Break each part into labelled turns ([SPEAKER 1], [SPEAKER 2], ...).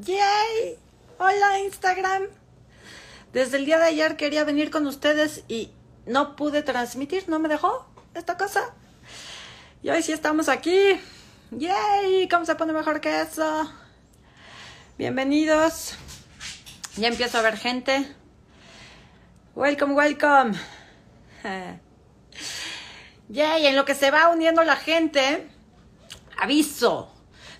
[SPEAKER 1] ¡Yay! Hola Instagram. Desde el día de ayer quería venir con ustedes y no pude transmitir, no me dejó esta cosa. Y hoy sí estamos aquí. ¡Yay! ¿Cómo se pone mejor que eso? Bienvenidos. Ya empiezo a ver gente. Welcome, welcome. Yay, en lo que se va uniendo la gente, aviso.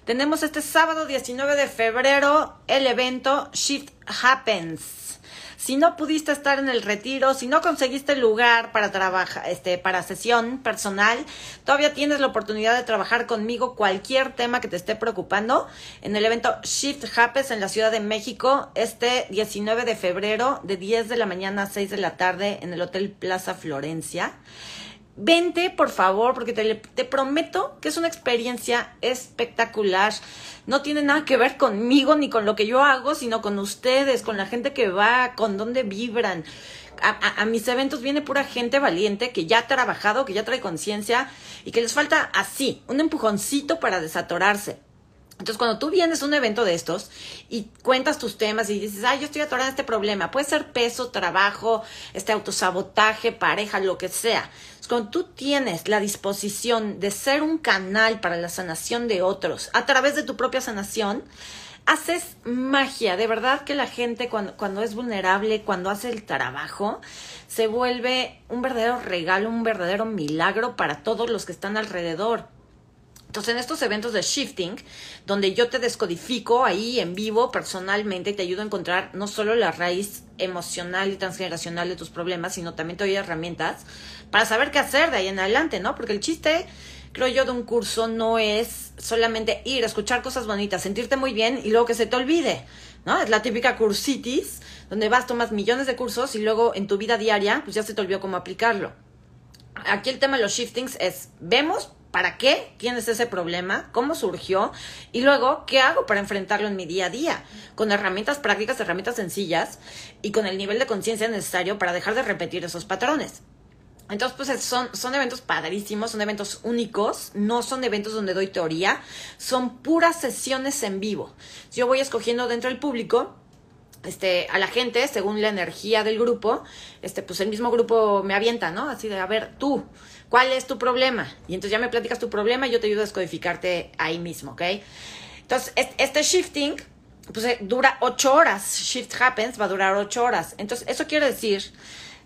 [SPEAKER 1] Tenemos este sábado 19 de febrero el evento Shift Happens. Si no pudiste estar en el retiro, si no conseguiste lugar para trabajar, este, para sesión personal, todavía tienes la oportunidad de trabajar conmigo cualquier tema que te esté preocupando en el evento Shift Happens en la Ciudad de México este 19 de febrero de 10 de la mañana a 6 de la tarde en el Hotel Plaza Florencia. Vente, por favor, porque te, te, prometo que es una experiencia espectacular. No tiene nada que ver conmigo ni con lo que yo hago, sino con ustedes, con la gente que va, con dónde vibran. A, a, a mis eventos viene pura gente valiente que ya ha trabajado, que ya trae conciencia y que les falta así, un empujoncito para desatorarse. Entonces, cuando tú vienes a un evento de estos y cuentas tus temas y dices, ay, yo estoy atorada en este problema, puede ser peso, trabajo, este autosabotaje, pareja, lo que sea. Cuando tú tienes la disposición de ser un canal para la sanación de otros a través de tu propia sanación, haces magia. De verdad que la gente cuando, cuando es vulnerable, cuando hace el trabajo, se vuelve un verdadero regalo, un verdadero milagro para todos los que están alrededor. Entonces, en estos eventos de shifting, donde yo te descodifico ahí en vivo personalmente y te ayudo a encontrar no solo la raíz emocional y transgeneracional de tus problemas, sino también te doy herramientas para saber qué hacer de ahí en adelante, ¿no? Porque el chiste, creo yo, de un curso no es solamente ir, escuchar cosas bonitas, sentirte muy bien y luego que se te olvide, ¿no? Es la típica cursitis, donde vas, tomas millones de cursos y luego en tu vida diaria, pues ya se te olvidó cómo aplicarlo. Aquí el tema de los shiftings es, vemos ¿Para qué tienes ese problema? ¿Cómo surgió? Y luego, ¿qué hago para enfrentarlo en mi día a día? Con herramientas prácticas, herramientas sencillas y con el nivel de conciencia necesario para dejar de repetir esos patrones. Entonces, pues son, son eventos padrísimos, son eventos únicos, no son eventos donde doy teoría, son puras sesiones en vivo. Yo voy escogiendo dentro del público este, a la gente según la energía del grupo, este, pues el mismo grupo me avienta, ¿no? Así de, a ver, tú, ¿cuál es tu problema? Y entonces ya me platicas tu problema y yo te ayudo a descodificarte ahí mismo, ¿ok? Entonces, este shifting, pues eh, dura ocho horas. Shift Happens va a durar ocho horas. Entonces, eso quiere decir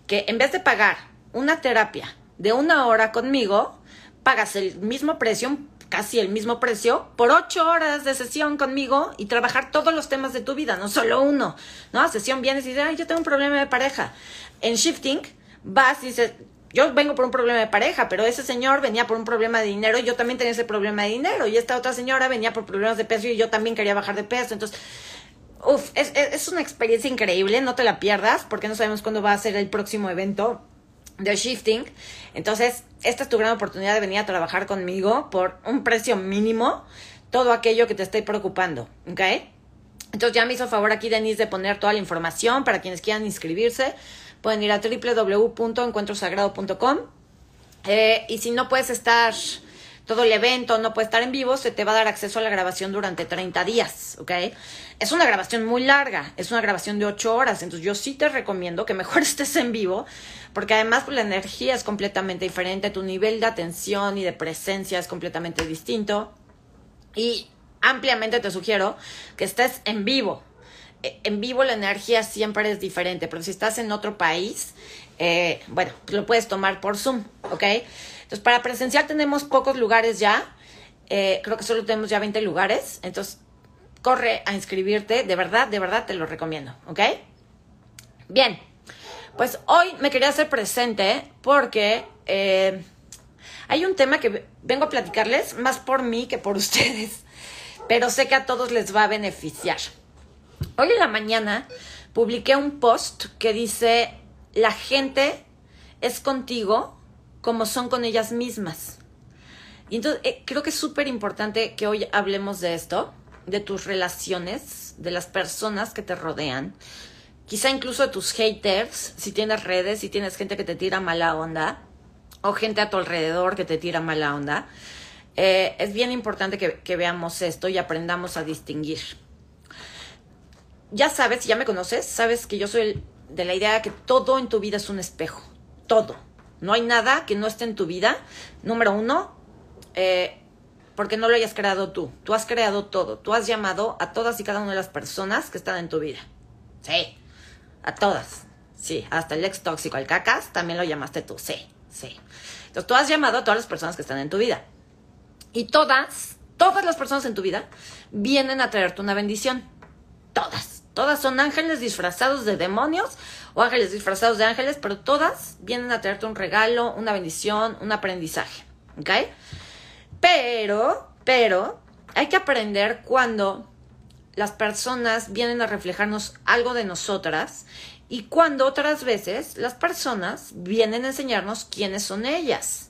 [SPEAKER 1] que en vez de pagar una terapia de una hora conmigo, pagas el mismo precio, casi el mismo precio por ocho horas de sesión conmigo y trabajar todos los temas de tu vida, no solo uno, ¿no? Sesión vienes y dices, ay, yo tengo un problema de pareja. En shifting vas y dices, yo vengo por un problema de pareja, pero ese señor venía por un problema de dinero y yo también tenía ese problema de dinero. Y esta otra señora venía por problemas de peso y yo también quería bajar de peso. Entonces, uff, es, es, una experiencia increíble, no te la pierdas, porque no sabemos cuándo va a ser el próximo evento de shifting. Entonces, esta es tu gran oportunidad de venir a trabajar conmigo por un precio mínimo, todo aquello que te esté preocupando, ¿ok? Entonces ya me hizo favor aquí Denise de poner toda la información para quienes quieran inscribirse. Pueden ir a www.encuentrosagrado.com eh, y si no puedes estar todo el evento, no puedes estar en vivo, se te va a dar acceso a la grabación durante 30 días, ¿ok? Es una grabación muy larga, es una grabación de 8 horas, entonces yo sí te recomiendo que mejor estés en vivo, porque además pues, la energía es completamente diferente, tu nivel de atención y de presencia es completamente distinto y ampliamente te sugiero que estés en vivo. E, en vivo la energía siempre es diferente, pero si estás en otro país, eh, bueno, pues lo puedes tomar por Zoom, ¿ok? Entonces, para presencial tenemos pocos lugares ya. Eh, creo que solo tenemos ya 20 lugares. Entonces, corre a inscribirte. De verdad, de verdad te lo recomiendo. ¿Ok? Bien. Pues hoy me quería hacer presente porque eh, hay un tema que vengo a platicarles más por mí que por ustedes. Pero sé que a todos les va a beneficiar. Hoy en la mañana publiqué un post que dice, la gente es contigo como son con ellas mismas. Y entonces eh, creo que es súper importante que hoy hablemos de esto, de tus relaciones, de las personas que te rodean, quizá incluso de tus haters, si tienes redes, si tienes gente que te tira mala onda, o gente a tu alrededor que te tira mala onda. Eh, es bien importante que, veamos esto y aprendamos a distinguir. ya sabes, ya me conoces, sabes que yo soy de la idea de que todo en tu vida es un espejo. Todo. No hay nada que no esté en tu vida. Número uno, eh, porque no lo hayas creado tú. Tú has creado todo. Tú has llamado a todas y cada una de las personas que están en tu vida. Sí, a todas. Sí, hasta el ex tóxico, el cacas, también lo llamaste tú. Sí, sí. Entonces tú has llamado a todas las personas que están en tu vida. Y todas, todas las personas en tu vida vienen a traerte una bendición. Todas. Todas son ángeles disfrazados de demonios o ángeles disfrazados de ángeles, pero todas vienen a traerte un regalo, una bendición, un aprendizaje. ¿Ok? Pero, pero, hay que aprender cuando las personas vienen a reflejarnos algo de nosotras y cuando otras veces las personas vienen a enseñarnos quiénes son ellas.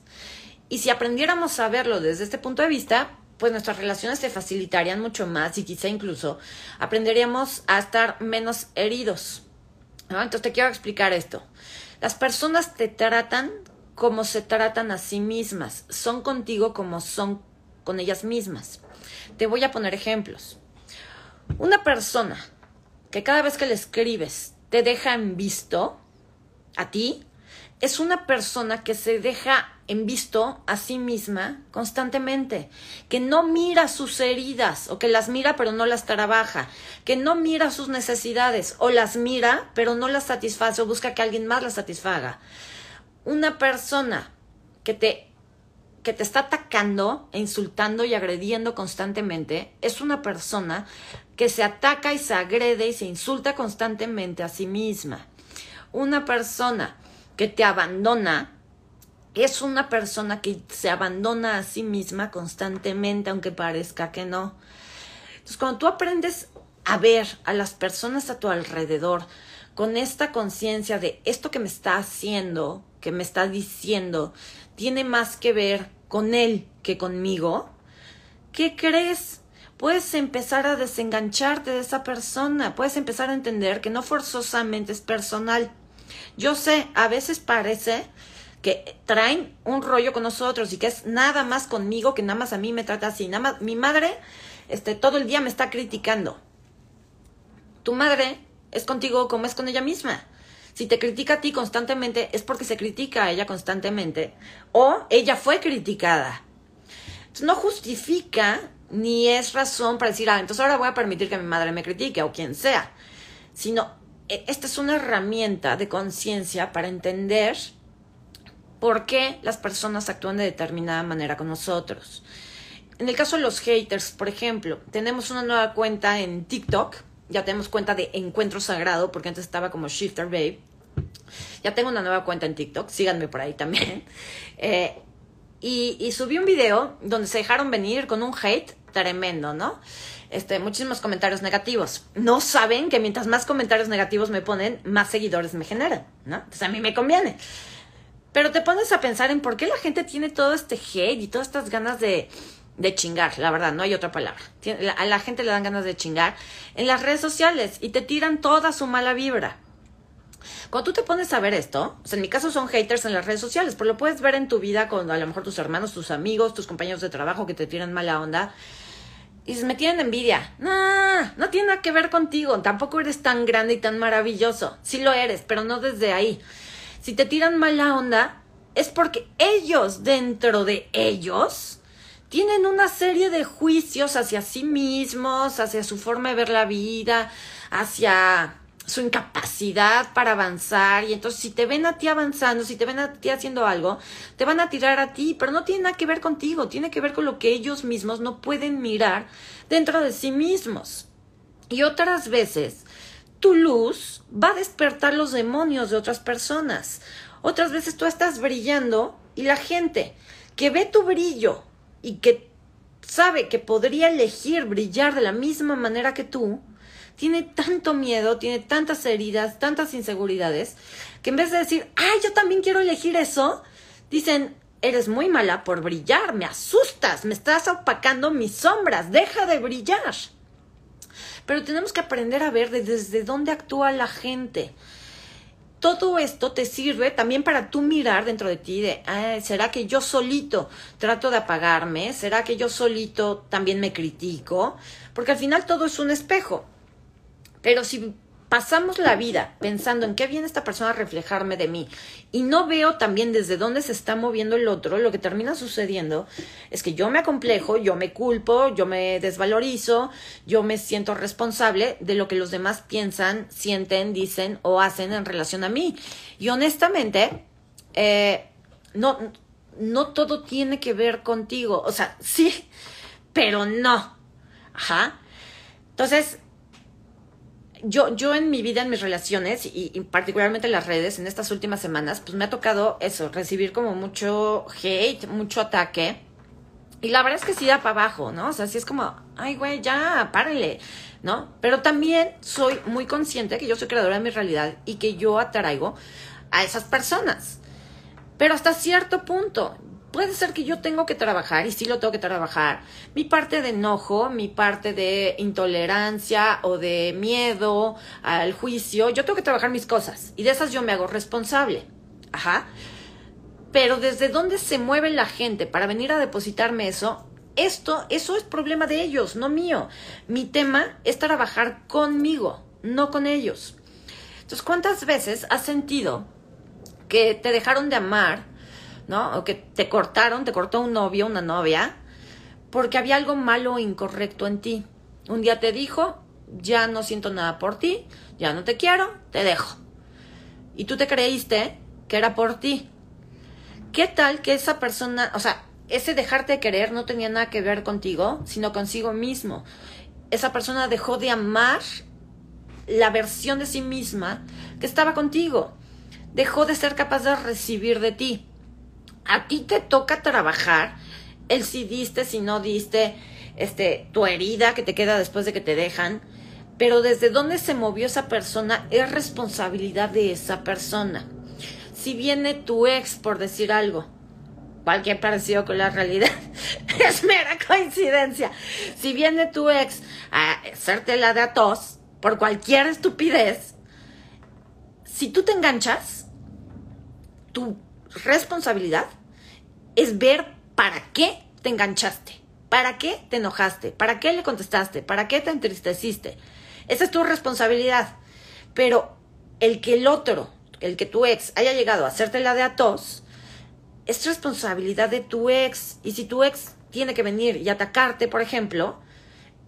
[SPEAKER 1] Y si aprendiéramos a verlo desde este punto de vista, pues nuestras relaciones se facilitarían mucho más y quizá incluso aprenderíamos a estar menos heridos. Entonces te quiero explicar esto. Las personas te tratan como se tratan a sí mismas, son contigo como son con ellas mismas. Te voy a poner ejemplos. Una persona que cada vez que le escribes te deja en visto a ti, es una persona que se deja en visto a sí misma constantemente, que no mira sus heridas o que las mira pero no las trabaja, que no mira sus necesidades o las mira pero no las satisface o busca que alguien más las satisfaga. Una persona que te, que te está atacando e insultando y agrediendo constantemente es una persona que se ataca y se agrede y se insulta constantemente a sí misma. Una persona que te abandona es una persona que se abandona a sí misma constantemente, aunque parezca que no. Entonces, cuando tú aprendes a ver a las personas a tu alrededor con esta conciencia de esto que me está haciendo, que me está diciendo tiene más que ver con él que conmigo, ¿qué crees? Puedes empezar a desengancharte de esa persona, puedes empezar a entender que no forzosamente es personal. Yo sé, a veces parece que traen un rollo con nosotros y que es nada más conmigo, que nada más a mí me trata así. Nada más, mi madre este, todo el día me está criticando. Tu madre es contigo como es con ella misma. Si te critica a ti constantemente es porque se critica a ella constantemente o ella fue criticada. Entonces, no justifica ni es razón para decir, ah, entonces ahora voy a permitir que mi madre me critique o quien sea, sino e, esta es una herramienta de conciencia para entender por qué las personas actúan de determinada manera con nosotros. En el caso de los haters, por ejemplo, tenemos una nueva cuenta en TikTok ya tenemos cuenta de Encuentro Sagrado, porque antes estaba como Shifter Babe. Ya tengo una nueva cuenta en TikTok, síganme por ahí también. Eh, y, subí un video donde se dejaron venir con un hate tremendo, ¿no? Este, muchísimos comentarios negativos. No saben que mientras más comentarios negativos me ponen, más seguidores me generan, ¿no? Entonces a mí me conviene. Pero te pones a pensar en por qué la gente tiene todo este hate y todas estas ganas de, de chingar, la verdad, no hay otra palabra. A la gente le dan ganas de chingar en las redes sociales y te tiran toda su mala vibra. Cuando tú te pones a ver esto, en mi caso son haters en las redes sociales, pero lo puedes ver en tu vida con a lo mejor tus hermanos, tus amigos, tus compañeros de trabajo que te tiran mala onda. Y me tienen envidia. No, no tiene nada que ver contigo. Tampoco eres tan grande y tan maravilloso. Sí lo eres, pero no desde ahí. Si te tiran mala onda, es porque ellos, dentro de ellos, tienen una serie de juicios hacia sí mismos, hacia su forma de ver la vida, hacia su incapacidad para avanzar y entonces si te ven a ti avanzando, si te ven a ti haciendo algo, te van a tirar a ti, pero no tiene nada que ver contigo, tiene que ver con lo que ellos mismos no pueden mirar dentro de sí mismos. Y otras veces tu luz va a despertar los demonios de otras personas. Otras veces tú estás brillando y la gente que ve tu brillo y que sabe que podría elegir brillar de la misma manera que tú, tiene tanto miedo, tiene tantas heridas, tantas inseguridades, que en vez de decir, ay, yo también quiero elegir eso, dicen, eres muy mala por brillar, me asustas, me estás opacando mis sombras, deja de brillar. Pero tenemos que aprender a ver desde dónde actúa la gente todo esto te sirve también para tú mirar dentro de ti de, ¿será que yo solito trato de apagarme? ¿Será que yo solito también me critico? Porque al final todo es un espejo. Pero si pasamos la vida pensando en qué viene esta persona a reflejarme de mí y no veo también desde dónde se está moviendo el otro, lo que termina sucediendo es que yo me acomplejo, yo me culpo, yo me desvalorizo, yo me siento responsable de lo que los demás piensan, sienten, dicen o hacen en relación a mí. Y honestamente, eh, no, no todo tiene que ver contigo. O sea, sí, pero no. Ajá. Entonces, yo, yo en mi vida, en mis relaciones y, particularmente en las redes, en estas últimas semanas, pues me ha tocado eso, recibir como mucho hate, mucho ataque. Y la verdad es que sí da para abajo, ¿no? O sea, sí es como, ay, güey, ya, párenle, ¿no? Pero también soy muy consciente que yo soy creadora de mi realidad y que yo atraigo a esas personas. Pero hasta cierto punto, puede ser que yo tengo que trabajar, y sí lo tengo que trabajar, mi parte de enojo, mi parte de intolerancia o de miedo al juicio, yo tengo que trabajar mis cosas y de esas yo me hago responsable. Ajá. Pero desde dónde se mueve la gente para venir a depositarme eso, esto, eso es problema de ellos, no mío. Mi tema es trabajar conmigo, no con ellos. Entonces, ¿cuántas veces has sentido que te dejaron de amar ¿no? O que te cortaron, te cortó un novio, una novia, porque había algo malo o incorrecto en ti. Un día te dijo, ya no siento nada por ti, ya no te quiero, te dejo. Y tú te creíste que era por ti. ¿Qué tal que esa persona, o sea, ese dejarte de querer no tenía nada que ver contigo, sino consigo mismo? Esa persona dejó de amar la versión de sí misma que estaba contigo. Dejó de ser capaz de recibir de ti a ti te toca trabajar el si diste, si no diste, este, tu herida que te queda después de que te dejan, pero desde dónde se movió esa persona es responsabilidad de esa persona. Si viene tu ex, por decir algo, cualquier parecido con la realidad es mera coincidencia. Si viene tu ex a hacerte la de a tos por cualquier estupidez, si tú te enganchas, tu responsabilidad es ver para qué te enganchaste, para qué te enojaste, para qué le contestaste, para qué te entristeciste. Esa es tu responsabilidad. Pero el que el otro, el que tu ex haya llegado a hacerte la de a tos, es responsabilidad de tu ex. Y si tu ex tiene que venir y atacarte, por ejemplo,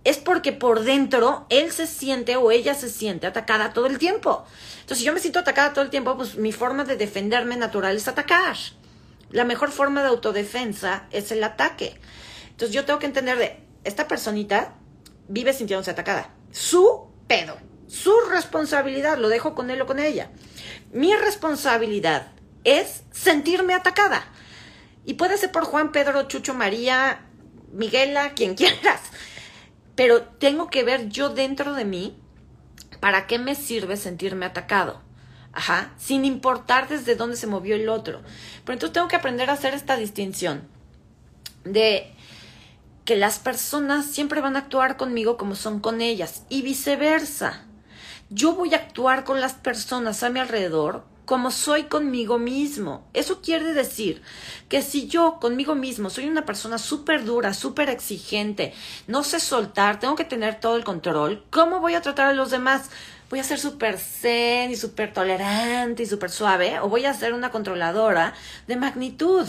[SPEAKER 1] es porque por dentro él se siente o ella se siente atacada todo el tiempo. Entonces, si yo me siento atacada todo el tiempo, pues mi forma de defenderme natural es atacar. La mejor forma de autodefensa es el ataque. Entonces, yo tengo que entender de esta personita vive sintiéndose atacada. Su pedo, su responsabilidad, lo dejo con él o con ella. Mi responsabilidad es sentirme atacada. Y puede ser por Juan, Pedro, Chucho, María, Miguela, quien quieras pero tengo que ver yo dentro de mí para qué me sirve sentirme atacado. Ajá, sin importar desde dónde se movió el otro. Pero entonces tengo que aprender a hacer esta distinción de que las personas siempre van a actuar conmigo como son con ellas y viceversa. Yo voy a actuar con las personas a mi alrededor como soy conmigo mismo. Eso quiere decir que si yo conmigo mismo soy una persona súper dura, súper exigente, no sé soltar, tengo que tener todo el control, ¿cómo voy a tratar a los demás? ¿Voy a ser súper zen y súper tolerante y súper suave? ¿O voy a ser una controladora de magnitud?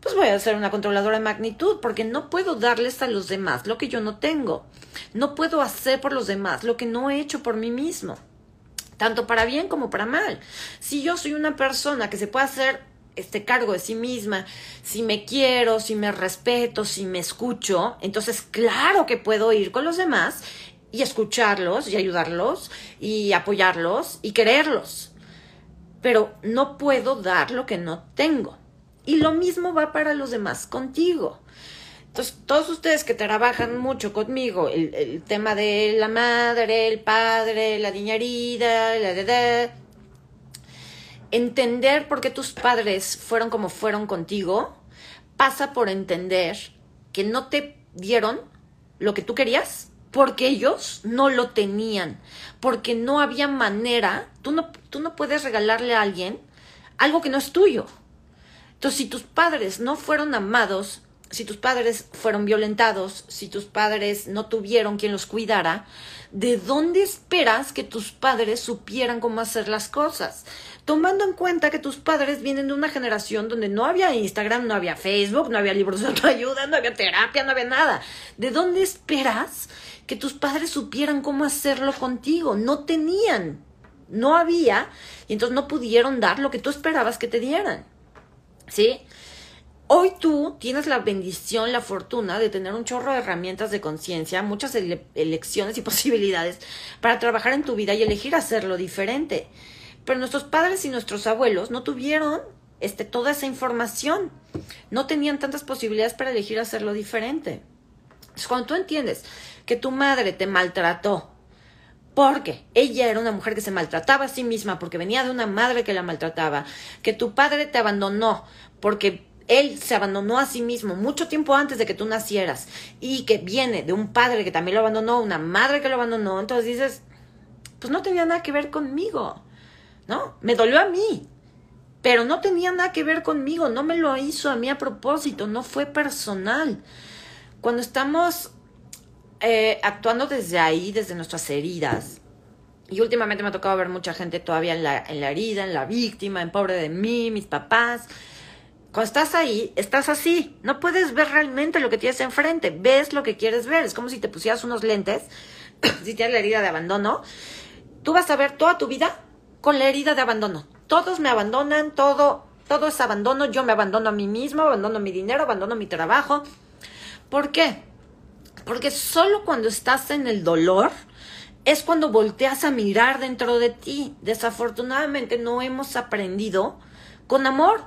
[SPEAKER 1] Pues voy a ser una controladora de magnitud porque no puedo darles a los demás lo que yo no tengo. No puedo hacer por los demás lo que no he hecho por mí mismo tanto para bien como para mal. Si yo soy una persona que se puede hacer este cargo de sí misma, si me quiero, si me respeto, si me escucho, entonces claro que puedo ir con los demás y escucharlos y ayudarlos y apoyarlos y quererlos. Pero no puedo dar lo que no tengo. Y lo mismo va para los demás contigo. Entonces, todos ustedes que trabajan mucho conmigo, el, tema de la madre, el padre, la niñarida, la de, entender por qué tus padres fueron como fueron contigo, pasa por entender que no te dieron lo que tú querías porque ellos no lo tenían, porque no había manera, tú no, tú no puedes regalarle a alguien algo que no es tuyo. Entonces, si tus padres no fueron amados, si tus padres fueron violentados, si tus padres no tuvieron quien los cuidara, ¿de dónde esperas que tus padres supieran cómo hacer las cosas? Tomando en cuenta que tus padres vienen de una generación donde no había Instagram, no había Facebook, no había libros de autoayuda, no había terapia, no había nada. ¿De dónde esperas que tus padres supieran cómo hacerlo contigo? No tenían, no había, y entonces no pudieron dar lo que tú esperabas que te dieran. ¿Sí? Hoy tú tienes la bendición, la fortuna de tener un chorro de herramientas de conciencia, muchas elecciones y posibilidades para trabajar en tu vida y elegir hacerlo diferente. Pero nuestros padres y nuestros abuelos no tuvieron este, toda esa información, no tenían tantas posibilidades para elegir hacerlo diferente. Entonces, cuando tú entiendes que tu madre te maltrató, porque ella era una mujer que se maltrataba a sí misma, porque venía de una madre que la maltrataba, que tu padre te abandonó, porque él se abandonó a sí mismo mucho tiempo antes de que tú nacieras y que viene de un padre que también lo abandonó, una madre que lo abandonó, entonces dices, pues no tenía nada que ver conmigo, ¿no? Me dolió a mí, pero no tenía nada que ver conmigo, no me lo hizo a mí a propósito, no fue personal. Cuando estamos eh, actuando desde ahí, desde nuestras heridas, y últimamente me ha tocado ver mucha gente todavía en la, en la herida, en la víctima, en pobre de mí, mis papás, cuando estás ahí, estás así. No puedes ver realmente lo que tienes enfrente. Ves lo que quieres ver. Es como si te pusieras unos lentes, si tienes la herida de abandono. Tú vas a ver toda tu vida con la herida de abandono. Todos me abandonan, todo, todo es abandono. Yo me abandono a mí mismo, abandono mi dinero, abandono mi trabajo. ¿Por qué? Porque solo cuando estás en el dolor es cuando volteas a mirar dentro de ti. Desafortunadamente no hemos aprendido con amor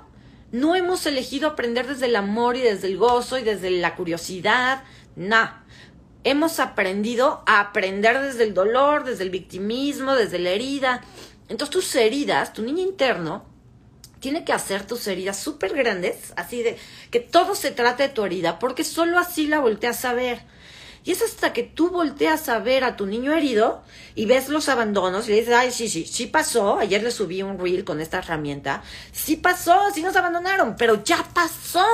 [SPEAKER 1] no hemos elegido aprender desde el amor y desde el gozo y desde la curiosidad, no. Hemos aprendido a aprender desde el dolor, desde el victimismo, desde la herida. Entonces tus heridas, tu niño interno, tiene que hacer tus heridas súper grandes, así de que todo se trate de tu herida, porque solo así la volteas a ver. Y es hasta que tú volteas a ver a tu niño herido y ves los abandonos y le dices, ay, sí, sí, sí pasó. Ayer le subí un reel con esta herramienta. Sí pasó, sí nos abandonaron, pero ya pasó.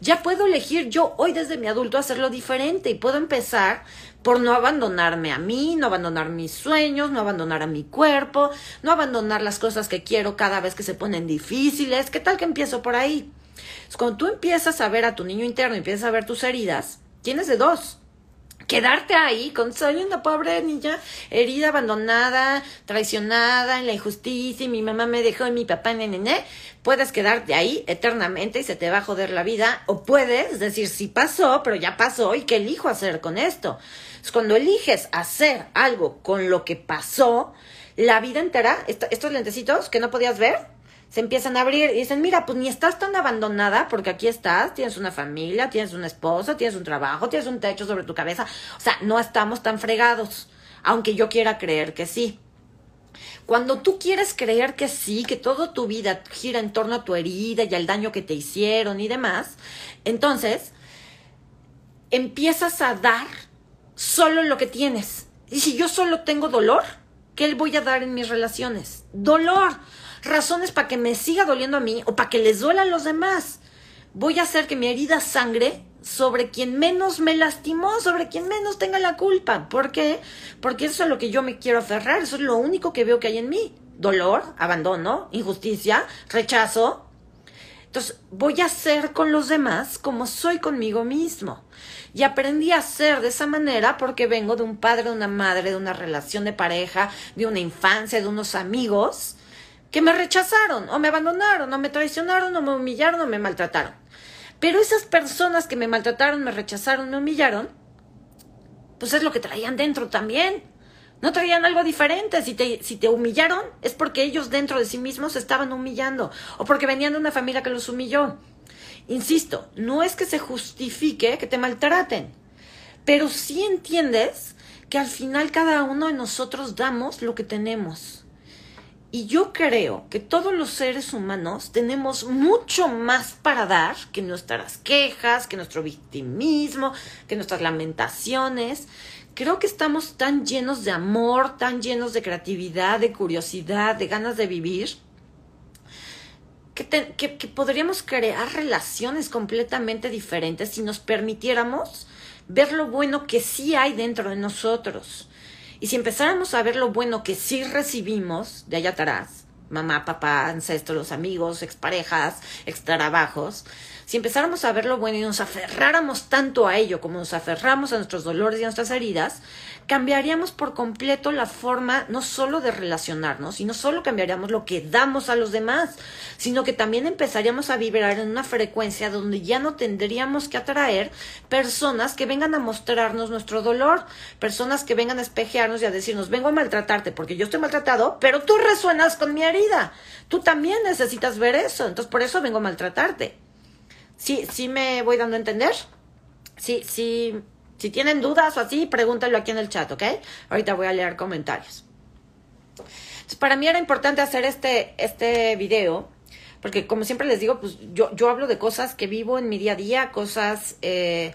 [SPEAKER 1] Ya puedo elegir yo hoy desde mi adulto hacerlo diferente y puedo empezar por no abandonarme a mí, no abandonar mis sueños, no abandonar a mi cuerpo, no abandonar las cosas que quiero cada vez que se ponen difíciles. ¿Qué tal que empiezo por ahí? cuando tú empiezas a ver a tu niño interno y empiezas a ver tus heridas, tienes de dos quedarte ahí con soy una pobre niña herida, abandonada, traicionada en la injusticia y mi mamá me dejó y mi papá nene, puedes quedarte ahí eternamente y se te va a joder la vida o puedes decir sí pasó, pero ya pasó y qué elijo hacer con esto. cuando eliges hacer algo con lo que pasó, la vida entera, estos lentecitos que no podías ver, se empiezan a abrir y dicen, mira, pues ni estás tan abandonada porque aquí estás, tienes una familia, tienes una esposa, tienes un trabajo, tienes un techo sobre tu cabeza. O sea, no estamos tan fregados, aunque yo quiera creer que sí. Cuando tú quieres creer que sí, que toda tu vida gira en torno a tu herida y al daño que te hicieron y demás, entonces empiezas a dar solo lo que tienes. Y si yo solo tengo dolor, ¿qué voy a dar en mis relaciones? Dolor razones para que me siga doliendo a mí o para que les duela a los demás. Voy a hacer que mi herida sangre sobre quien menos me lastimó, sobre quien menos tenga la culpa. ¿Por qué? Porque eso es lo que yo me quiero aferrar, eso es lo único que veo que hay en mí. Dolor, abandono, injusticia, rechazo. Entonces, voy a ser con los demás como soy conmigo mismo. Y aprendí a ser de esa manera porque vengo de un padre, de una madre, de una relación de pareja, de una infancia, de unos amigos que me rechazaron o me abandonaron o me traicionaron o me humillaron o me maltrataron. Pero esas personas que me maltrataron, me rechazaron, me humillaron, pues es lo que traían dentro también. No traían algo diferente. Si te, si te humillaron, es porque ellos dentro de sí mismos estaban humillando o porque venían de una familia que los humilló. Insisto, no es que se justifique que te maltraten, pero sí entiendes que al final cada uno de nosotros damos lo que tenemos. Y yo creo que todos los seres humanos tenemos mucho más para dar que nuestras quejas, que nuestro victimismo, que nuestras lamentaciones. Creo que estamos tan llenos de amor, tan llenos de creatividad, de curiosidad, de ganas de vivir, que, que, podríamos crear relaciones completamente diferentes si nos permitiéramos ver lo bueno que sí hay dentro de nosotros. Y si empezáramos a ver lo bueno que sí recibimos de allá atrás, mamá, papá, ancestros, amigos, exparejas, extrabajos, si empezáramos a ver lo bueno y nos aferráramos tanto a ello como nos aferramos a nuestros dolores y a nuestras heridas, cambiaríamos por completo la forma no solo de relacionarnos, y no solo cambiaríamos lo que damos a los demás, sino que también empezaríamos a vibrar en una frecuencia donde ya no tendríamos que atraer personas que vengan a mostrarnos nuestro dolor, personas que vengan a espejearnos y a decirnos, vengo a maltratarte porque yo estoy maltratado, pero tú resuenas con mi herida. Tú también necesitas ver eso, entonces por eso vengo a maltratarte. Sí, sí me voy dando a entender. Sí, sí. Si tienen dudas o así, pregúntalo aquí en el chat, ¿ok? Ahorita voy a leer comentarios. Para mí era importante hacer este, este video, porque como siempre les digo, pues yo, yo hablo de cosas que vivo en mi día a día, cosas eh,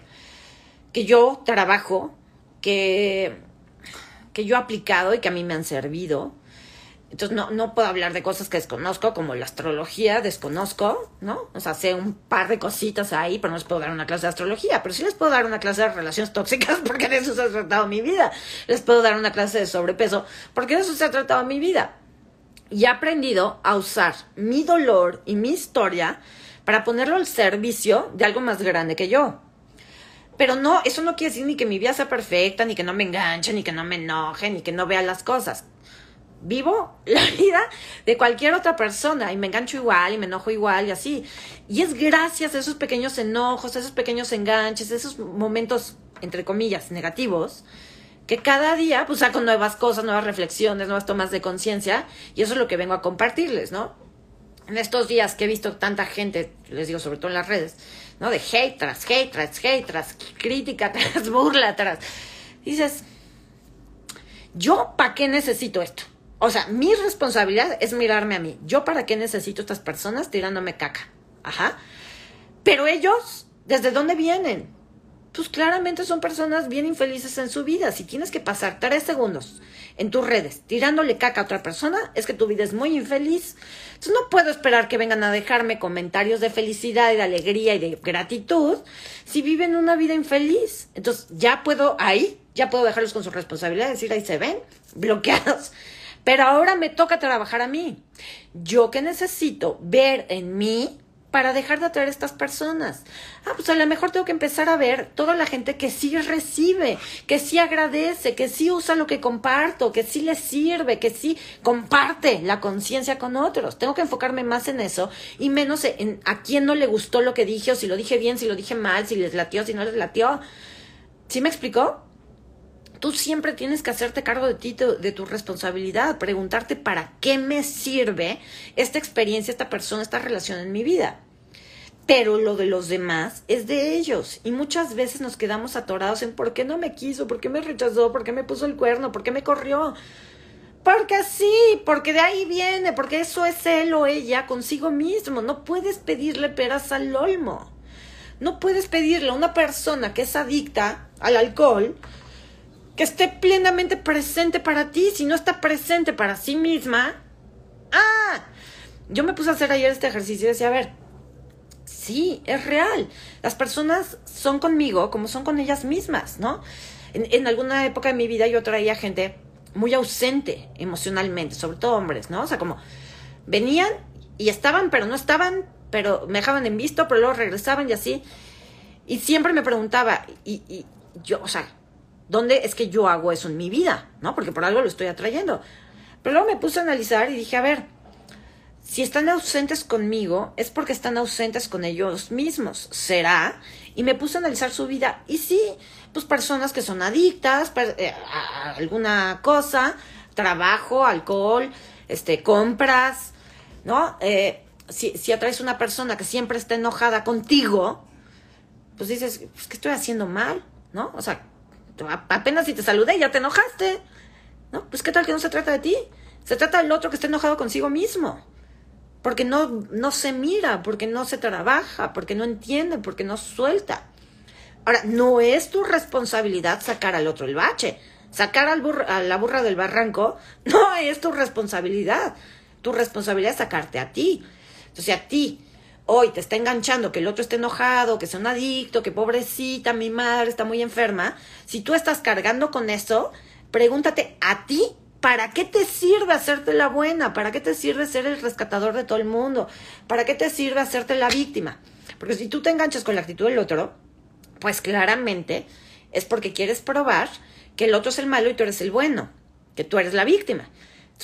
[SPEAKER 1] que yo trabajo, que, que yo he aplicado y que a mí me han servido. Entonces no, no puedo hablar de cosas que desconozco, como la astrología, desconozco, ¿no? O sea, sé un par de cositas ahí, pero no les puedo dar una clase de astrología, pero sí les puedo dar una clase de relaciones tóxicas, porque de eso se ha tratado mi vida. Les puedo dar una clase de sobrepeso, porque de eso se ha tratado mi vida. Y he aprendido a usar mi dolor y mi historia para ponerlo al servicio de algo más grande que yo. Pero no, eso no quiere decir ni que mi vida sea perfecta, ni que no me enganche, ni que no me enoje, ni que no vea las cosas vivo la vida de cualquier otra persona y me engancho igual y me enojo igual y así. Y es gracias a esos pequeños enojos, a esos pequeños enganches, a esos momentos, entre comillas, negativos, que cada día pues saco nuevas cosas, nuevas reflexiones, nuevas tomas de conciencia y eso es lo que vengo a compartirles, ¿no? En estos días que he visto tanta gente, les digo sobre todo en las redes, ¿no? De hate tras hate tras hate tras crítica tras burla tras... Dices, ¿yo para qué necesito esto? O sea, mi responsabilidad es mirarme a mí. ¿Yo para qué necesito estas personas tirándome caca? Ajá. Pero ellos, ¿desde dónde vienen? Pues claramente son personas bien infelices en su vida. Si tienes que pasar tres segundos en tus redes tirándole caca a otra persona, es que tu vida es muy infeliz. Entonces no puedo esperar que vengan a dejarme comentarios de felicidad y de alegría y de gratitud si viven una vida infeliz. Entonces ya puedo ahí, ya puedo dejarlos con su responsabilidad, decir ahí se ven, bloqueados. Pero ahora me toca trabajar a mí. Yo que necesito ver en mí para dejar de atraer a estas personas. Ah, pues a lo mejor tengo que empezar a ver toda la gente que sí recibe, que sí agradece, que sí usa lo que comparto, que sí le sirve, que sí comparte la conciencia con otros. Tengo que enfocarme más en eso y menos en a quién no le gustó lo que dije o si lo dije bien, si lo dije mal, si les latió, si no les latió. ¿Sí me explicó? Tú siempre tienes que hacerte cargo de ti, de tu responsabilidad, preguntarte para qué me sirve esta experiencia, esta persona, esta relación en mi vida. Pero lo de los demás es de ellos. Y muchas veces nos quedamos atorados en por qué no me quiso, por qué me rechazó, por qué me puso el cuerno, por qué me corrió. Porque sí, porque de ahí viene, porque eso es él o ella consigo mismo. No puedes pedirle peras al olmo. No puedes pedirle a una persona que es adicta al alcohol que esté plenamente presente para ti. Si no está presente para sí misma, ah, yo me puse a hacer ayer este ejercicio y decía, a ver, sí, es real. Las personas son conmigo como son con ellas mismas, ¿no? En, alguna época de mi vida yo traía gente muy ausente emocionalmente, sobre todo hombres, ¿no? O sea, como venían y estaban, pero no estaban, pero me dejaban en visto, pero luego regresaban y así. Y siempre me preguntaba, y, y yo, o sea, ¿Dónde es que yo hago eso en mi vida? ¿No? Porque por algo lo estoy atrayendo. Pero luego me puse a analizar y dije, a ver, si están ausentes conmigo, es porque están ausentes con ellos mismos. ¿Será? Y me puse a analizar su vida. Y sí, pues personas que son adictas eh, a alguna cosa, trabajo, alcohol, este, compras, ¿no? Eh, si, si atraes una persona que siempre está enojada contigo, pues dices, pues, ¿qué estoy haciendo mal? ¿No? O sea, apenas si te saludé ya te enojaste. ¿No? Pues qué tal que no se trata de ti. Se trata del otro que está enojado consigo mismo. Porque no, no se mira, porque no se trabaja, porque no entiende, porque no suelta. Ahora, no es tu responsabilidad sacar al otro el bache. Sacar al a la burra del barranco no es tu responsabilidad. Tu responsabilidad es sacarte a ti. Entonces, a ti hoy te está enganchando que el otro esté enojado, que sea un adicto, que pobrecita, mi madre está muy enferma, si tú estás cargando con eso, pregúntate a ti, ¿para qué te sirve hacerte la buena? ¿Para qué te sirve ser el rescatador de todo el mundo? ¿Para qué te sirve hacerte la víctima? Porque si tú te enganchas con la actitud del otro, pues claramente es porque quieres probar que el otro es el malo y tú eres el bueno, que tú eres la víctima.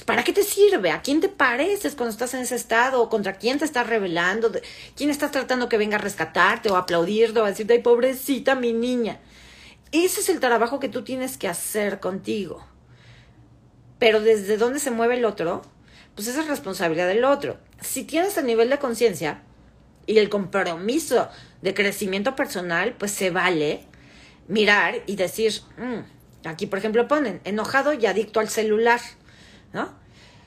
[SPEAKER 1] ¿Para qué te sirve? ¿A quién te pareces cuando estás en ese estado? ¿Contra quién te estás rebelando? ¿Quién estás tratando que venga a rescatarte o a aplaudirte o a decirte, ay, pobrecita mi niña? Ese es el trabajo que tú tienes que hacer contigo. Pero desde dónde se mueve el otro, pues esa es responsabilidad del otro. Si tienes el nivel de conciencia y el compromiso de crecimiento personal, pues se vale mirar y decir, mm, aquí por ejemplo ponen, enojado y adicto al celular ¿no?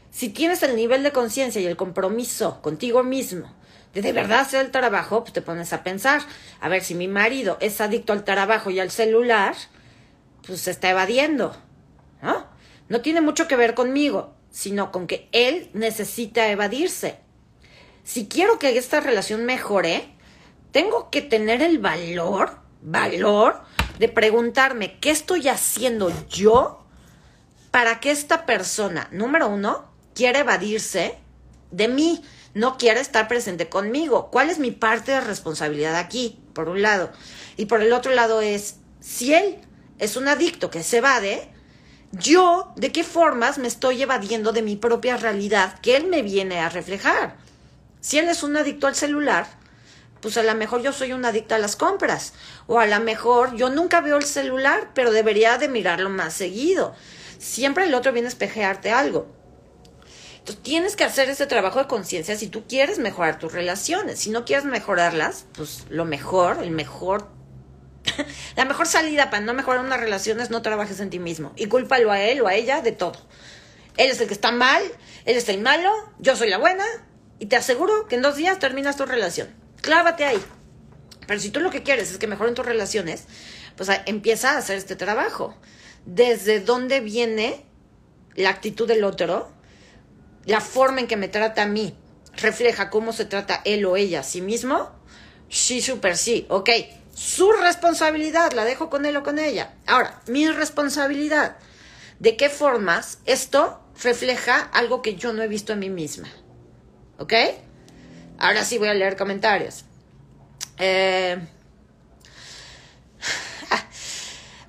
[SPEAKER 1] Si tienes el nivel de conciencia y el compromiso contigo mismo de de verdad hacer el trabajo, pues te pones a pensar, a ver si mi marido es adicto al trabajo y al celular, pues se está evadiendo, ¿no? No tiene mucho que ver conmigo, sino con que él necesita evadirse. Si quiero que esta relación mejore, tengo que tener el valor, valor, de preguntarme qué estoy haciendo yo para que esta persona, número uno, quiere evadirse de mí, no quiere estar presente conmigo. ¿Cuál es mi parte de responsabilidad aquí? Por un lado. Y por el otro lado es, si él es un adicto que se evade, yo, ¿de qué formas me estoy evadiendo de mi propia realidad que él me viene a reflejar? Si él es un adicto al celular, pues a lo mejor yo soy un adicto a las compras. O a lo mejor yo nunca veo el celular, pero debería de mirarlo más seguido siempre el otro viene a espejearte algo. Entonces tienes que hacer ese trabajo de conciencia si tú quieres mejorar tus relaciones. Si no quieres mejorarlas, pues lo mejor, el mejor, la mejor salida para no mejorar una relación es no trabajes en ti mismo y cúlpalo a él o a ella de todo. Él es el que está mal, él es el malo, yo soy la buena y te aseguro que en dos días terminas tu relación. Clávate ahí. Pero si tú lo que quieres es que mejoren tus relaciones, pues empieza a hacer este trabajo desde dónde viene la actitud del otro, la forma en que me trata a mí, refleja cómo se trata él o ella a sí mismo, sí, super sí, ok. Su responsabilidad, la dejo con él o con ella. Ahora, mi responsabilidad. ¿De qué formas esto refleja algo que yo no he visto en mí misma? ¿Ok? Ahora sí voy a leer comentarios. Eh,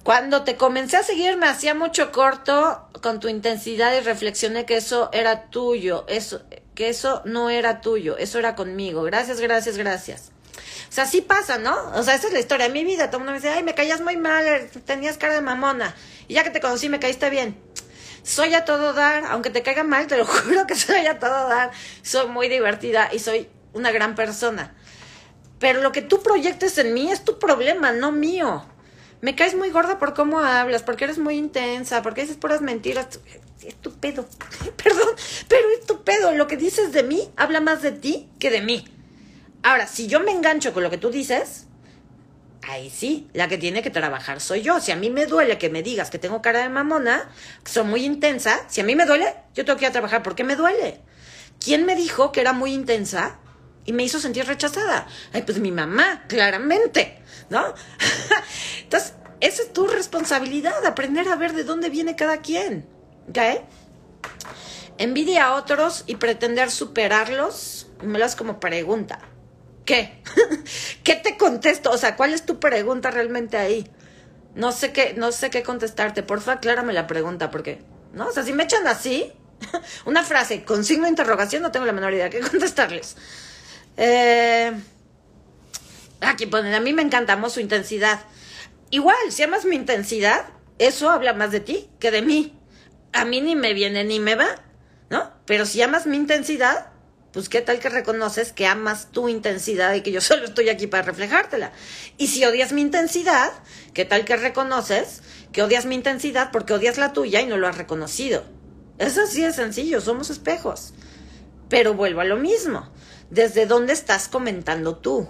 [SPEAKER 1] Cuando te comencé a seguir me hacía mucho corto con tu intensidad y reflexioné que eso era tuyo, eso, que eso no era tuyo, eso era conmigo. Gracias, gracias, gracias. O sea, sí pasa, ¿no? O sea, esa es la historia de mi vida. Todo el mundo me dice, ay, me caías muy mal, er, tenías cara de mamona. Y ya que te conocí, me caíste bien. Soy a todo dar, aunque te caiga mal, te lo juro que soy a todo dar. Soy muy divertida y soy una gran persona. Pero lo que tú proyectes en mí es tu problema, no mío me caes muy gorda por cómo hablas, porque eres muy intensa, porque dices puras mentiras. Es tu pedo. Perdón, pero es tu pedo. Lo que dices de mí habla más de ti que de mí. Ahora, si yo me engancho con lo que tú dices, ahí sí, la que tiene que trabajar soy yo. Si a mí me duele que me digas que tengo cara de mamona, que soy muy intensa, si a mí me duele, yo tengo que ir a trabajar. ¿Por qué me duele? ¿Quién me dijo que era muy intensa y me hizo sentir rechazada? Ay, pues mi mamá, claramente. ¿no? Entonces, esa es tu responsabilidad, aprender a ver de dónde viene cada quien, ¿ok? Envidia a otros y pretender superarlos, me lo das como pregunta. ¿Qué? ¿Qué te contesto? O sea, ¿cuál es tu pregunta realmente ahí? No sé qué, no sé qué contestarte. Porfa, aclárame la pregunta, porque, ¿no? O sea, si me echan así, una frase con signo de interrogación, no tengo la menor idea qué contestarles. Eh, Aquí ponen, a mí me encantamos su intensidad. Igual, si amas mi intensidad, eso habla más de ti que de mí. A mí ni me viene ni me va, ¿no? Pero si amas mi intensidad, pues qué tal que reconoces que amas tu intensidad y que yo solo estoy aquí para reflejártela. Y si odias mi intensidad, qué tal que reconoces que odias mi intensidad porque odias la tuya y no lo has reconocido. Eso sí es sencillo, somos espejos. Pero vuelvo a lo mismo. ¿Desde dónde estás comentando tú?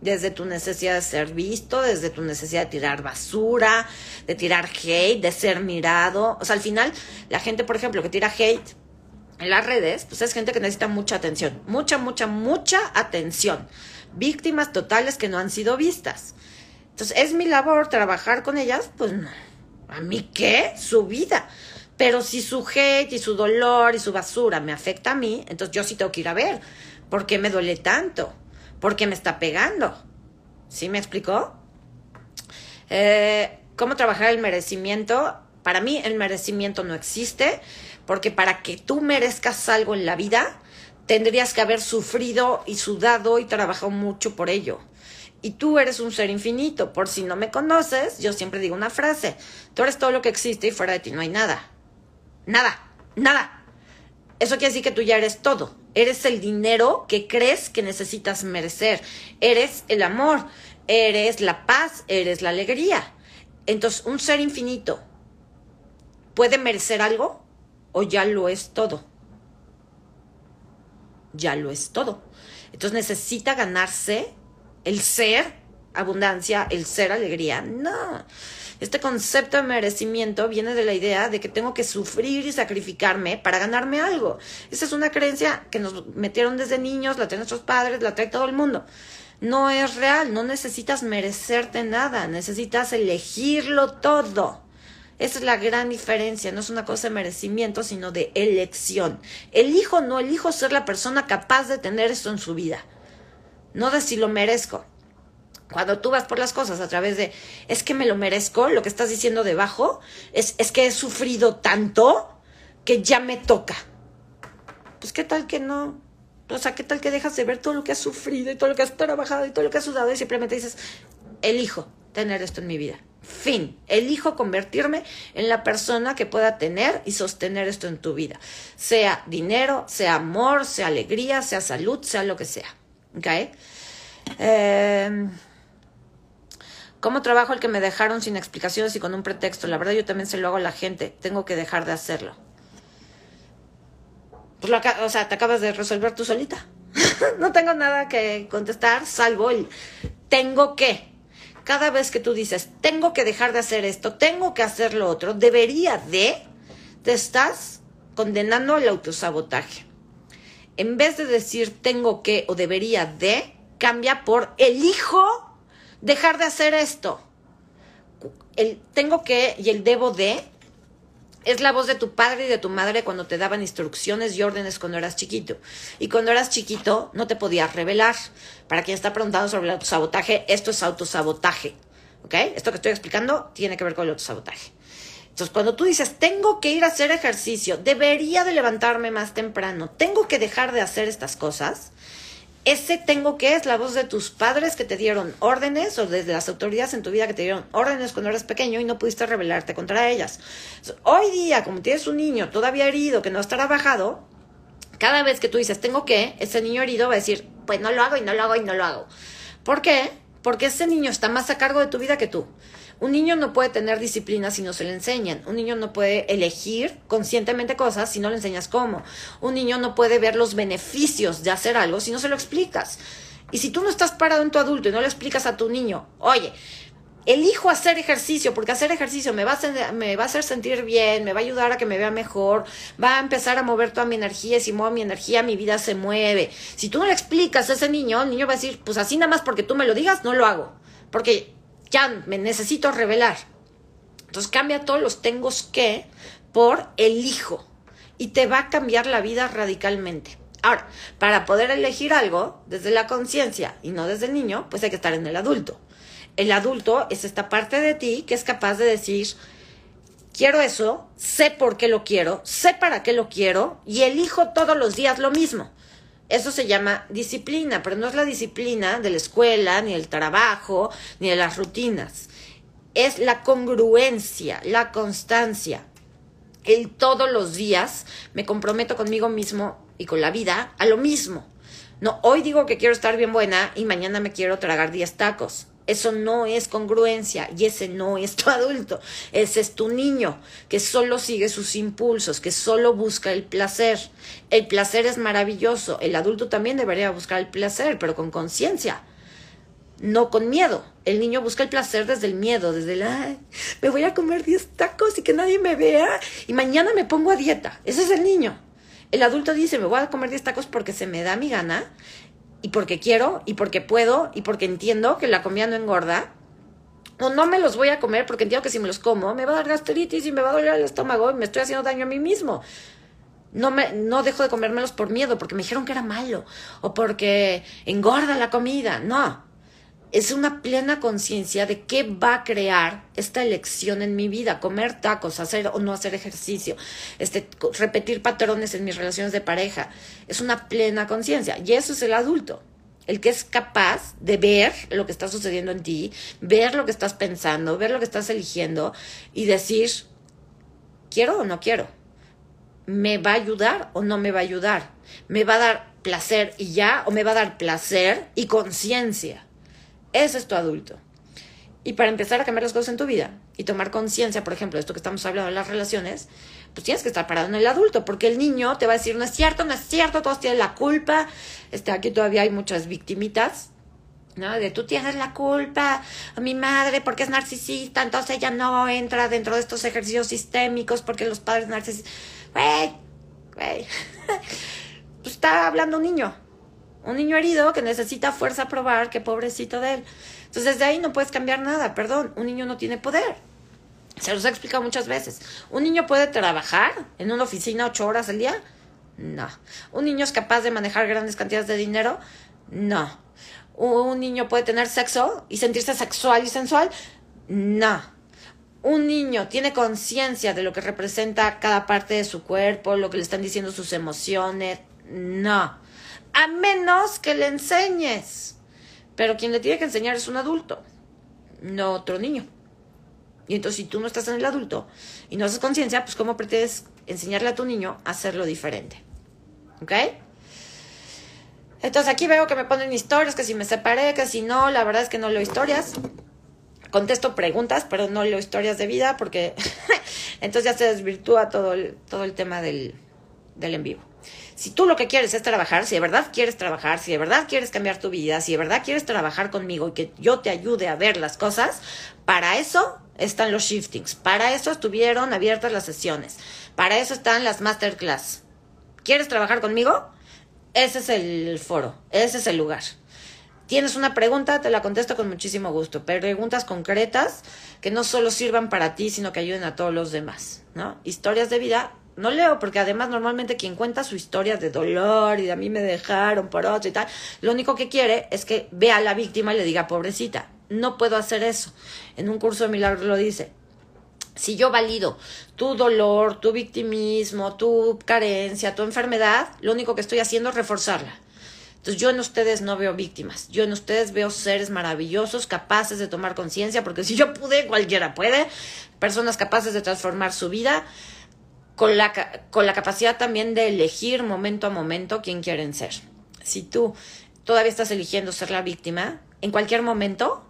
[SPEAKER 1] desde tu necesidad de ser visto, desde tu necesidad de tirar basura, de tirar hate, de ser mirado. O sea, al final, la gente, por ejemplo, que tira hate, en las redes, pues es gente que necesita mucha atención, mucha, mucha, mucha atención. Víctimas totales que no han sido vistas. Entonces, es mi labor trabajar con ellas, pues ¿A mí qué? Su vida. Pero si su hate y su dolor y su basura me afecta a mí, entonces yo sí tengo que ir a ver. ¿Por qué me duele tanto? ¿Por qué me está pegando? ¿Sí me explicó? Eh, ¿Cómo trabajar el merecimiento? Para mí el merecimiento no existe, porque para que tú merezcas algo en la vida, tendrías que haber sufrido y sudado y trabajado mucho por ello y tú eres un ser infinito. Por si no me conoces, yo siempre digo una frase, tú eres todo lo que existe y fuera de ti no hay nada. Nada, nada. Eso quiere decir que tú ya eres todo. Eres el dinero que crees que necesitas merecer. Eres el amor, eres la paz, eres la alegría. Entonces, un ser infinito puede merecer algo o ya lo es todo. Ya lo es todo. Entonces necesita ganarse el ser abundancia, el ser alegría. No. Este concepto de merecimiento viene de la idea de que tengo que sufrir y sacrificarme para ganarme algo. Esa es una creencia que nos metieron desde niños, la traen nuestros padres, la trae todo el mundo. No es real, no necesitas merecerte nada, necesitas elegirlo todo. Esa es la gran diferencia, no es una cosa de merecimiento, sino de elección. Elijo no elijo ser la persona capaz de tener esto en su vida no de si lo merezco. Cuando tú vas por las cosas a través de, es que me lo merezco, lo que estás diciendo debajo, es, es que he sufrido tanto que ya me toca. Pues qué tal que no. O sea, qué tal que dejas de ver todo lo que has sufrido y todo lo que has trabajado y todo lo que has sudado y simplemente dices, elijo tener esto en mi vida. Fin. Elijo convertirme en la persona que pueda tener y sostener esto en tu vida. Sea dinero, sea amor, sea alegría, sea salud, sea lo que sea. ¿Ok? Em, ¿Cómo trabajo el que me dejaron sin explicaciones y con un pretexto? La verdad yo también se lo hago a la gente. Tengo que dejar de hacerlo. Pues o sea, te acabas de resolver tú solita. no tengo nada que contestar, salvo el tengo que. Cada vez que tú dices, tengo que dejar de hacer esto, tengo que hacer lo otro, debería de, te estás condenando al autosabotaje en vez de decir tengo que o debería de, cambia por elijo dejar de hacer esto. El tengo que y el debo de es la voz de tu padre y de tu madre cuando te daban instrucciones y órdenes cuando eras chiquito. Y cuando eras chiquito no te podías revelar. Para quien está preguntando sobre el autosabotaje, esto es autosabotaje. ¿Ok? Esto que estoy explicando tiene que ver con el autosabotaje. Entonces, cuando tú dices, tengo que ir a hacer ejercicio, debería de levantarme más temprano, tengo que dejar de hacer estas cosas, ese tengo que es la voz de tus padres que te dieron órdenes o desde las autoridades en tu vida que te dieron órdenes cuando eras pequeño y no pudiste rebelarte contra ellas. hoy día, como tienes un niño todavía herido que no está trabajado, cada vez que tú dices tengo que, ese niño herido va a decir, pues no lo hago y no lo hago y no lo hago. ¿Por qué? Porque ese niño está más a cargo de tu vida que tú. Un niño no puede tener disciplina si no se le enseñan. Un niño no puede elegir conscientemente cosas si no le enseñas cómo. Un niño no puede ver los beneficios de hacer algo si no se lo explicas. Y si tú no estás parado en tu adulto y no le explicas a tu niño, oye, elijo hacer ejercicio porque hacer ejercicio me va, a hacer, sentir bien, me va a ayudar a que me vea mejor, va a empezar a mover toda mi energía y si muevo mi energía mi vida se mueve. Si tú no le explicas a ese niño, el niño va a decir, pues así nada más porque tú me lo digas, no lo hago. Porque ya me necesito revelar. Entonces cambia todos los tengo que por elijo y te va a cambiar la vida radicalmente. Ahora, para poder elegir algo desde la conciencia y no desde el niño, pues hay que estar en el adulto. El adulto es esta parte de ti que es capaz de decir, quiero eso, sé por qué lo quiero, sé para qué lo quiero y elijo todos los días lo mismo. Eso se llama disciplina, pero no es la disciplina de la escuela, ni el trabajo, ni de las rutinas. Es la congruencia, la constancia. El todos los días me comprometo conmigo mismo y con la vida a lo mismo. No, hoy digo que quiero estar bien buena y mañana me quiero tragar 10 tacos. Eso no es congruencia y ese no es tu adulto. Ese es tu niño que solo sigue sus impulsos, que solo busca el placer. El placer es maravilloso. El adulto también debería buscar el placer, pero con conciencia, no con miedo. El niño busca el placer desde el miedo, desde el, ay, me voy a comer 10 tacos y que nadie me vea y mañana me pongo a dieta. Ese es el niño. El adulto dice, me voy a comer 10 tacos porque se me da mi gana y porque quiero y porque puedo y porque entiendo que la comida no engorda. O no me los voy a comer porque entiendo que si me los como me va a dar gastritis y me va a doler el estómago y me estoy haciendo daño a mí mismo. No, me, no dejo de comérmelos por miedo, porque me dijeron que era malo o porque engorda la comida. No, es una plena conciencia de qué va a crear esta elección en mi vida, comer tacos, hacer o no hacer ejercicio, este, repetir patrones en mis relaciones de pareja. Es una plena conciencia y eso es el adulto, el que es capaz de ver lo que está sucediendo en ti, ver lo que estás pensando, ver lo que estás eligiendo y decir, ¿quiero o no quiero? ¿Me va a ayudar o no me va a ayudar? ¿Me va a dar placer y ya o me va a dar placer y conciencia? Ese es tu adulto. Y para empezar a cambiar las cosas en tu vida y tomar conciencia, por ejemplo, de esto que estamos hablando de las relaciones, pues tienes que estar parado en el adulto, porque el niño te va a decir, no es cierto, no es cierto, todos tienen la culpa. Este, aquí todavía hay muchas victimitas, ¿no? De tú tienes la culpa, mi madre, porque es narcisista, entonces ella no entra dentro de estos ejercicios sistémicos, porque los padres narcisistas. Güey, güey. pues está hablando un niño. Un niño herido que necesita fuerza probar que pobrecito de él. Entonces, desde ahí no puedes cambiar nada. Perdón, un niño no tiene poder. Se los he explicado muchas veces. ¿Un niño puede trabajar en una oficina ocho horas al día? No. ¿Un niño es capaz de manejar grandes cantidades de dinero? No. ¿Un niño puede tener sexo y sentirse sexual y sensual? No. ¿Un niño tiene conciencia de lo que representa cada parte de su cuerpo, lo que le están diciendo sus emociones? No a menos que le enseñes. Pero quien le tiene que enseñar es un adulto, no otro niño. Y entonces si tú no estás en el adulto y no haces conciencia, pues ¿cómo pretendes enseñarle a tu niño a hacerlo diferente? ¿Ok? Entonces aquí veo que me ponen historias, que si me separé, que si no, la verdad es que no leo historias. Contesto preguntas, pero no leo historias de vida porque entonces ya se desvirtúa todo el, todo el tema del, del en vivo. Si tú lo que quieres es trabajar, si de verdad quieres trabajar, si de verdad quieres cambiar tu vida, si de verdad quieres trabajar conmigo y que yo te ayude a ver las cosas, para eso están los shiftings, para eso estuvieron abiertas las sesiones, para eso están las masterclass. ¿Quieres trabajar conmigo? Ese es el foro, ese es el lugar. Tienes una pregunta, te la contesto con muchísimo gusto. Preguntas concretas que no solo sirvan para ti, sino que ayuden a todos los demás, ¿no? Historias de vida no leo, porque además normalmente quien cuenta su historia de dolor y de a mí me dejaron por otro y tal, lo único que quiere es que vea a la víctima y le diga, pobrecita, no puedo hacer eso. En un curso de milagros lo dice. Si yo valido tu dolor, tu victimismo, tu carencia, tu enfermedad, lo único que estoy haciendo es reforzarla. Entonces yo en ustedes no veo víctimas, yo en ustedes veo seres maravillosos, capaces de tomar conciencia, porque si yo pude, cualquiera puede, personas capaces de transformar su vida, con la, con la capacidad también de elegir momento a momento quién quieren ser. Si tú todavía estás eligiendo ser la víctima, en cualquier momento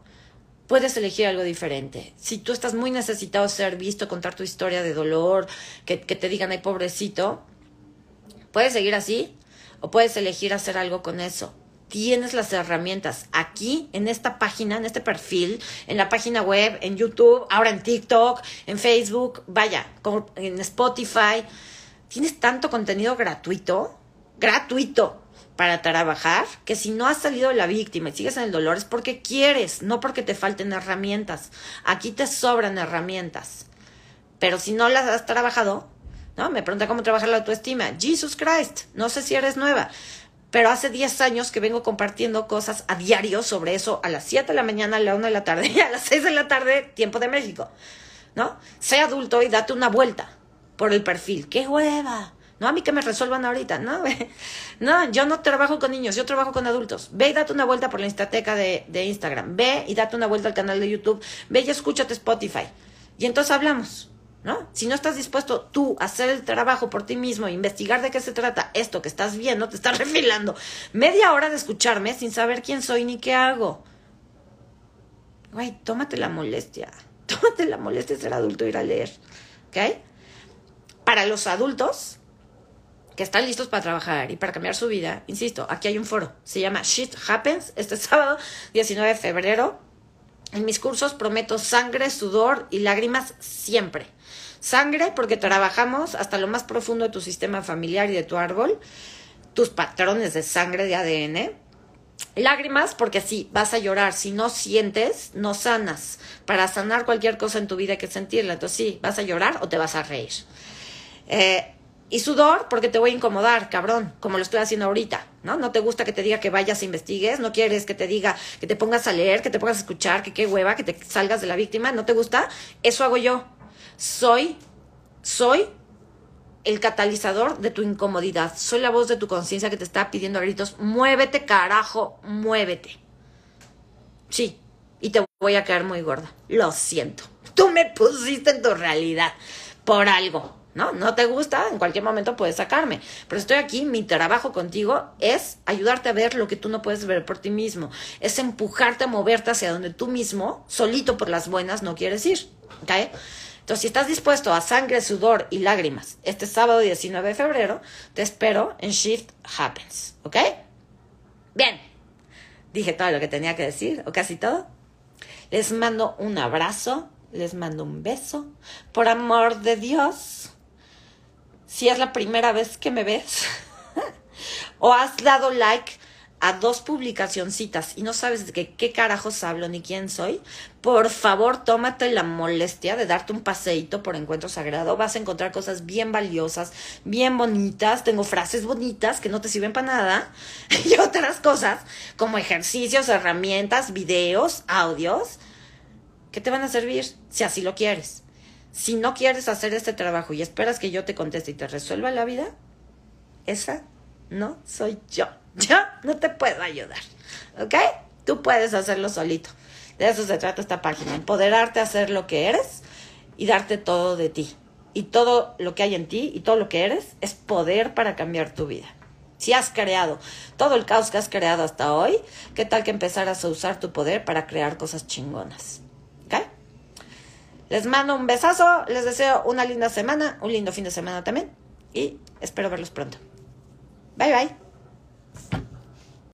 [SPEAKER 1] puedes elegir algo diferente. Si tú estás muy necesitado ser visto, contar tu historia de dolor, que, que te digan, ay, pobrecito, puedes seguir así o puedes elegir hacer algo con eso tienes las herramientas aquí en esta página, en este perfil, en la página web, en YouTube, ahora en TikTok, en Facebook, vaya, en Spotify. Tienes tanto contenido gratuito, gratuito para trabajar, que si no has salido de la víctima y sigues en el dolor es porque quieres, no porque te falten herramientas. Aquí te sobran herramientas. Pero si no las has trabajado, ¿no? Me pregunta cómo trabajar la autoestima. Jesus Christ, no sé si eres nueva pero hace 10 años que vengo compartiendo cosas a diario sobre eso a las 7 de la mañana, a la 1 de la tarde y a las 6 de la tarde, tiempo de México, ¿no? Sé adulto y date una vuelta por el perfil. ¡Qué hueva! No, a mí que me resuelvan ahorita, ¿no? no, yo no trabajo con niños, yo trabajo con adultos. Ve y date una vuelta por la Instateca de, de Instagram. Ve y date una vuelta al canal de YouTube. Ve y escúchate Spotify. Y entonces hablamos. ¿No? Si no estás dispuesto tú a hacer el trabajo por ti mismo, investigar de qué se trata esto que estás viendo, te estás refilando media hora de escucharme sin saber quién soy ni qué hago. Güey, tómate la molestia. Tómate la molestia de ser adulto e ir a leer. ¿Ok? Para los adultos que están listos para trabajar y para cambiar su vida, insisto, aquí hay un foro. Se llama Shit Happens este sábado 19 de febrero. En mis cursos prometo sangre, sudor y lágrimas siempre Sangre, porque trabajamos hasta lo más profundo de tu sistema familiar y de tu árbol, tus patrones de sangre, de ADN. Lágrimas, porque sí, vas a llorar. Si no sientes, no sanas. Para sanar cualquier cosa en tu vida hay que sentirla. Entonces sí, vas a llorar o te vas a reír. Eh, y sudor, porque te voy a incomodar, cabrón, como lo estoy haciendo ahorita, ¿no? No te gusta que te diga que vayas e investigues, no quieres que te diga que te pongas a leer, que te pongas a escuchar, que qué hueva, que te salgas de la víctima, ¿no te gusta? Eso hago yo soy, soy el catalizador de tu incomodidad. Soy la voz de tu conciencia que te está pidiendo a gritos, muévete carajo, muévete. Sí, y te voy a caer muy gorda. Lo siento. Tú me pusiste en tu realidad por algo. ¿No? No te gusta, en cualquier momento puedes sacarme. Pero estoy aquí, mi trabajo contigo es ayudarte a ver lo que tú no puedes ver por ti mismo. Es empujarte a moverte hacia donde tú mismo, solito por las buenas, no quieres ir. ¿Ok? Entonces, si estás dispuesto a sangre, sudor y lágrimas este sábado 19 de febrero, te espero en Shift Happens, ¿ok? Bien, dije todo lo que tenía que decir, o casi todo. Les mando un abrazo, les mando un beso. Por amor de Dios, si es la primera vez que me ves o has dado like a dos publicacioncitas y no sabes de qué, qué carajos hablo ni quién soy, por favor tómate la molestia de darte un paseíto por Encuentro Sagrado. Vas a encontrar cosas bien valiosas, bien bonitas. Tengo frases bonitas que no te sirven para nada y otras cosas como ejercicios, herramientas, videos, audios que te van a servir si así lo quieres. Si no quieres hacer este trabajo y esperas que yo te conteste y te resuelva la vida, esa no soy yo. Yo no te puedo ayudar. ¿Ok? Tú puedes hacerlo solito. De eso se trata esta página. Empoderarte a hacer lo que eres y darte todo de ti. Y todo lo que hay en ti y todo lo que eres es poder para cambiar tu vida. Si has creado todo el caos que has creado hasta hoy, ¿qué tal que empezaras a usar tu poder para crear cosas chingonas? ¿Ok? Les mando un besazo, les deseo una linda semana, un lindo fin de semana también y espero verlos pronto. Bye bye. Thank you.